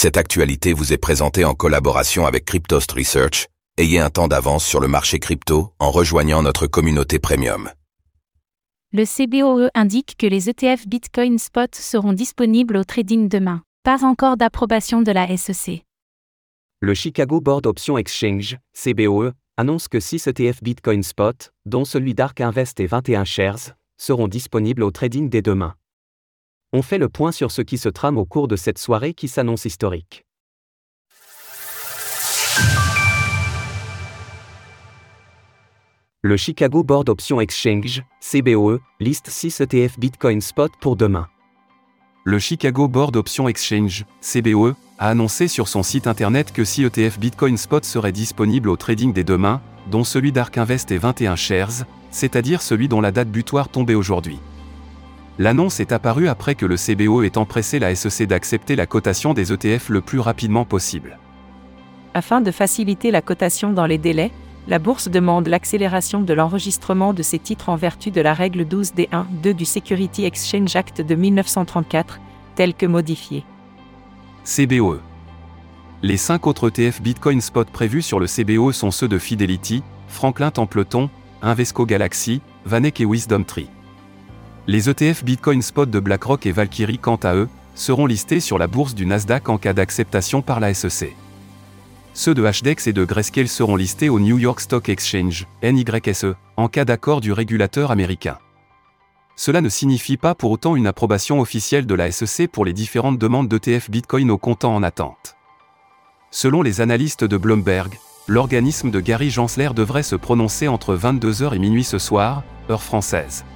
Cette actualité vous est présentée en collaboration avec Cryptost Research. Ayez un temps d'avance sur le marché crypto en rejoignant notre communauté premium. Le CBOE indique que les ETF Bitcoin Spot seront disponibles au trading demain. Pas encore d'approbation de la SEC. Le Chicago Board Option Exchange, CBOE, annonce que 6 ETF Bitcoin Spot, dont celui d'Ark Invest et 21 Shares, seront disponibles au trading dès demain. On fait le point sur ce qui se trame au cours de cette soirée qui s'annonce historique. Le Chicago Board Option Exchange, CBOE, liste 6 ETF Bitcoin Spot pour demain. Le Chicago Board Option Exchange, CBOE, a annoncé sur son site internet que 6 ETF Bitcoin Spot seraient disponibles au trading dès demain, dont celui d'Ark Invest et 21 Shares, c'est-à-dire celui dont la date butoir tombait aujourd'hui. L'annonce est apparue après que le CBO ait empressé la SEC d'accepter la cotation des ETF le plus rapidement possible. Afin de faciliter la cotation dans les délais, la bourse demande l'accélération de l'enregistrement de ses titres en vertu de la règle 12D1-2 du Security Exchange Act de 1934, telle que modifiée. CBOE. Les cinq autres ETF Bitcoin Spot prévus sur le CBO sont ceux de Fidelity, Franklin Templeton, Invesco Galaxy, Vanek et Wisdom Tree. Les ETF Bitcoin Spot de BlackRock et Valkyrie, quant à eux, seront listés sur la bourse du Nasdaq en cas d'acceptation par la SEC. Ceux de HDEX et de Grayscale seront listés au New York Stock Exchange, NYSE, en cas d'accord du régulateur américain. Cela ne signifie pas pour autant une approbation officielle de la SEC pour les différentes demandes d'ETF Bitcoin au comptant en attente. Selon les analystes de Bloomberg, l'organisme de Gary Gensler devrait se prononcer entre 22h et minuit ce soir, heure française.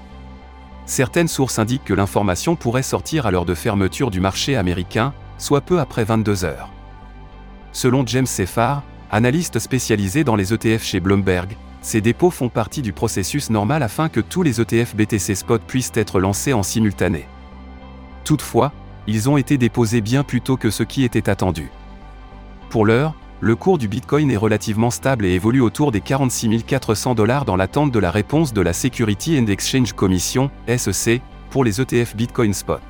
Certaines sources indiquent que l'information pourrait sortir à l'heure de fermeture du marché américain, soit peu après 22 heures. Selon James Seffar, analyste spécialisé dans les ETF chez Bloomberg, ces dépôts font partie du processus normal afin que tous les ETF BTC Spot puissent être lancés en simultané. Toutefois, ils ont été déposés bien plus tôt que ce qui était attendu. Pour l'heure, le cours du Bitcoin est relativement stable et évolue autour des 46 400 dollars dans l'attente de la réponse de la Security and Exchange Commission, SEC, pour les ETF Bitcoin Spot.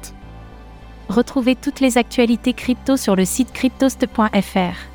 Retrouvez toutes les actualités crypto sur le site cryptost.fr.